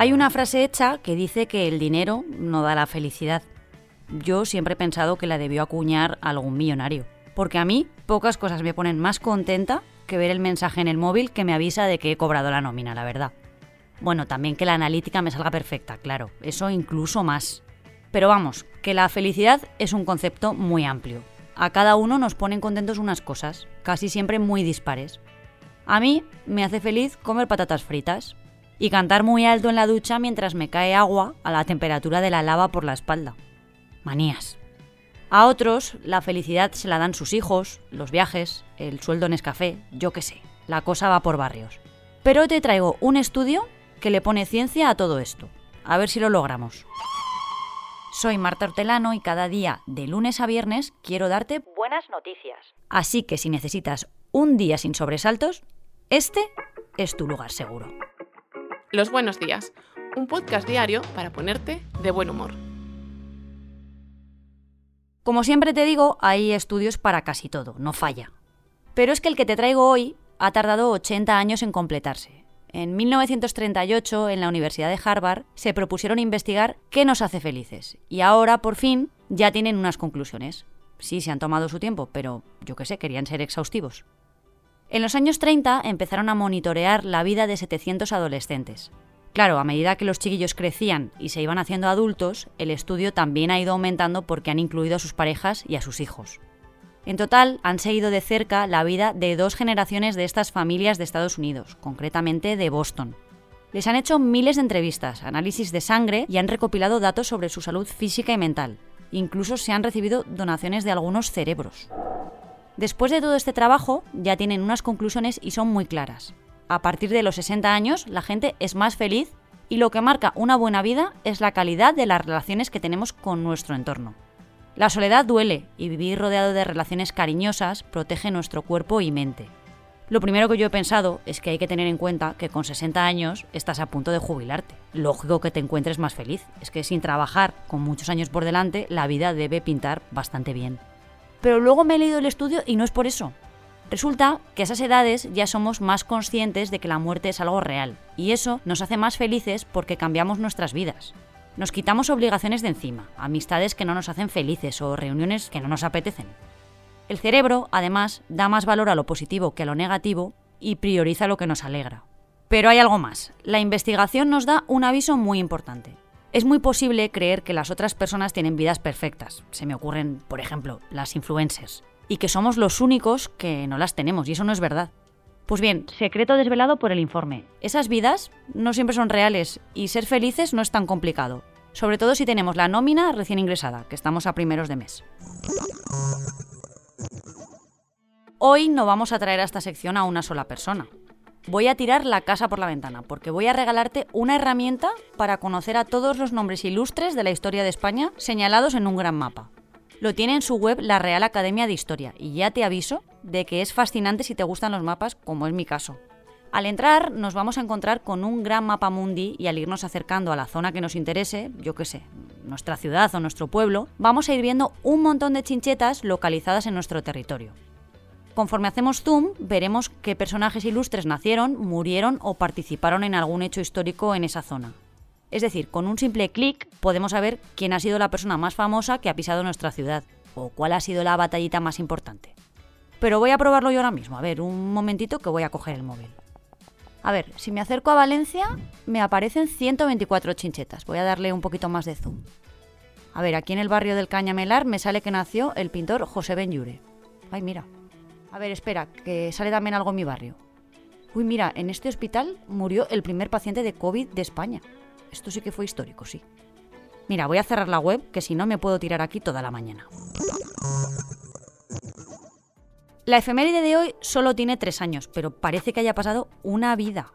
Hay una frase hecha que dice que el dinero no da la felicidad. Yo siempre he pensado que la debió acuñar algún millonario. Porque a mí pocas cosas me ponen más contenta que ver el mensaje en el móvil que me avisa de que he cobrado la nómina, la verdad. Bueno, también que la analítica me salga perfecta, claro, eso incluso más. Pero vamos, que la felicidad es un concepto muy amplio. A cada uno nos ponen contentos unas cosas, casi siempre muy dispares. A mí me hace feliz comer patatas fritas, y cantar muy alto en la ducha mientras me cae agua a la temperatura de la lava por la espalda. Manías. A otros la felicidad se la dan sus hijos, los viajes, el sueldo en escafé, yo qué sé, la cosa va por barrios. Pero te traigo un estudio que le pone ciencia a todo esto. A ver si lo logramos. Soy Marta Hortelano y cada día, de lunes a viernes, quiero darte buenas noticias. Así que si necesitas un día sin sobresaltos, este es tu lugar seguro. Los Buenos Días, un podcast diario para ponerte de buen humor. Como siempre te digo, hay estudios para casi todo, no falla. Pero es que el que te traigo hoy ha tardado 80 años en completarse. En 1938, en la Universidad de Harvard, se propusieron investigar qué nos hace felices. Y ahora, por fin, ya tienen unas conclusiones. Sí, se han tomado su tiempo, pero yo qué sé, querían ser exhaustivos. En los años 30 empezaron a monitorear la vida de 700 adolescentes. Claro, a medida que los chiquillos crecían y se iban haciendo adultos, el estudio también ha ido aumentando porque han incluido a sus parejas y a sus hijos. En total, han seguido de cerca la vida de dos generaciones de estas familias de Estados Unidos, concretamente de Boston. Les han hecho miles de entrevistas, análisis de sangre y han recopilado datos sobre su salud física y mental. Incluso se han recibido donaciones de algunos cerebros. Después de todo este trabajo, ya tienen unas conclusiones y son muy claras. A partir de los 60 años, la gente es más feliz y lo que marca una buena vida es la calidad de las relaciones que tenemos con nuestro entorno. La soledad duele y vivir rodeado de relaciones cariñosas protege nuestro cuerpo y mente. Lo primero que yo he pensado es que hay que tener en cuenta que con 60 años estás a punto de jubilarte. Lógico que te encuentres más feliz. Es que sin trabajar, con muchos años por delante, la vida debe pintar bastante bien. Pero luego me he leído el estudio y no es por eso. Resulta que a esas edades ya somos más conscientes de que la muerte es algo real, y eso nos hace más felices porque cambiamos nuestras vidas. Nos quitamos obligaciones de encima, amistades que no nos hacen felices o reuniones que no nos apetecen. El cerebro, además, da más valor a lo positivo que a lo negativo y prioriza lo que nos alegra. Pero hay algo más. La investigación nos da un aviso muy importante. Es muy posible creer que las otras personas tienen vidas perfectas. Se me ocurren, por ejemplo, las influencers. Y que somos los únicos que no las tenemos, y eso no es verdad. Pues bien, secreto desvelado por el informe. Esas vidas no siempre son reales y ser felices no es tan complicado. Sobre todo si tenemos la nómina recién ingresada, que estamos a primeros de mes. Hoy no vamos a traer a esta sección a una sola persona voy a tirar la casa por la ventana, porque voy a regalarte una herramienta para conocer a todos los nombres ilustres de la historia de España señalados en un gran mapa. Lo tiene en su web la Real Academia de Historia, y ya te aviso de que es fascinante si te gustan los mapas, como es mi caso. Al entrar nos vamos a encontrar con un gran mapa mundi y al irnos acercando a la zona que nos interese, yo qué sé, nuestra ciudad o nuestro pueblo, vamos a ir viendo un montón de chinchetas localizadas en nuestro territorio. Conforme hacemos zoom, veremos qué personajes ilustres nacieron, murieron o participaron en algún hecho histórico en esa zona. Es decir, con un simple clic podemos saber quién ha sido la persona más famosa que ha pisado nuestra ciudad o cuál ha sido la batallita más importante. Pero voy a probarlo yo ahora mismo. A ver, un momentito que voy a coger el móvil. A ver, si me acerco a Valencia, me aparecen 124 chinchetas. Voy a darle un poquito más de zoom. A ver, aquí en el barrio del Cañamelar me sale que nació el pintor José Benlure. Ay, mira, a ver, espera, que sale también algo en mi barrio. Uy, mira, en este hospital murió el primer paciente de COVID de España. Esto sí que fue histórico, sí. Mira, voy a cerrar la web, que si no me puedo tirar aquí toda la mañana. La efeméride de hoy solo tiene tres años, pero parece que haya pasado una vida.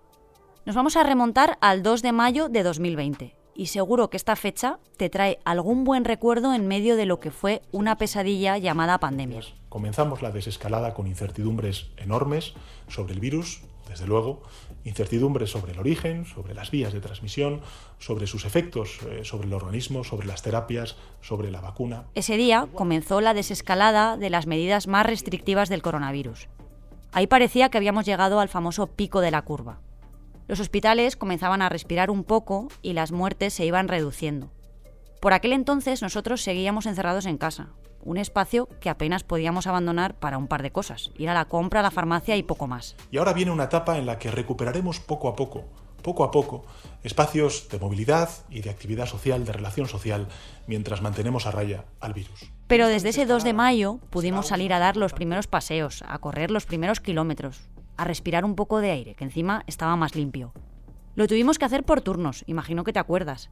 Nos vamos a remontar al 2 de mayo de 2020 y seguro que esta fecha te trae algún buen recuerdo en medio de lo que fue una pesadilla llamada pandemia. Comenzamos la desescalada con incertidumbres enormes sobre el virus, desde luego, incertidumbres sobre el origen, sobre las vías de transmisión, sobre sus efectos eh, sobre el organismo, sobre las terapias, sobre la vacuna. Ese día comenzó la desescalada de las medidas más restrictivas del coronavirus. Ahí parecía que habíamos llegado al famoso pico de la curva. Los hospitales comenzaban a respirar un poco y las muertes se iban reduciendo. Por aquel entonces nosotros seguíamos encerrados en casa, un espacio que apenas podíamos abandonar para un par de cosas, ir a la compra, a la farmacia y poco más. Y ahora viene una etapa en la que recuperaremos poco a poco, poco a poco, espacios de movilidad y de actividad social, de relación social, mientras mantenemos a raya al virus. Pero desde ese 2 de mayo pudimos salir a dar los primeros paseos, a correr los primeros kilómetros, a respirar un poco de aire, que encima estaba más limpio. Lo tuvimos que hacer por turnos, imagino que te acuerdas.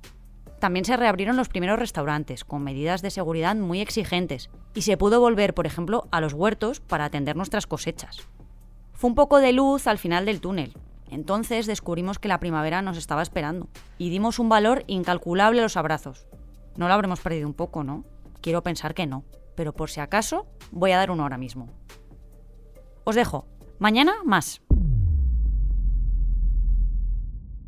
También se reabrieron los primeros restaurantes, con medidas de seguridad muy exigentes, y se pudo volver, por ejemplo, a los huertos para atender nuestras cosechas. Fue un poco de luz al final del túnel. Entonces descubrimos que la primavera nos estaba esperando, y dimos un valor incalculable a los abrazos. No lo habremos perdido un poco, ¿no? Quiero pensar que no, pero por si acaso voy a dar uno ahora mismo. Os dejo. Mañana más.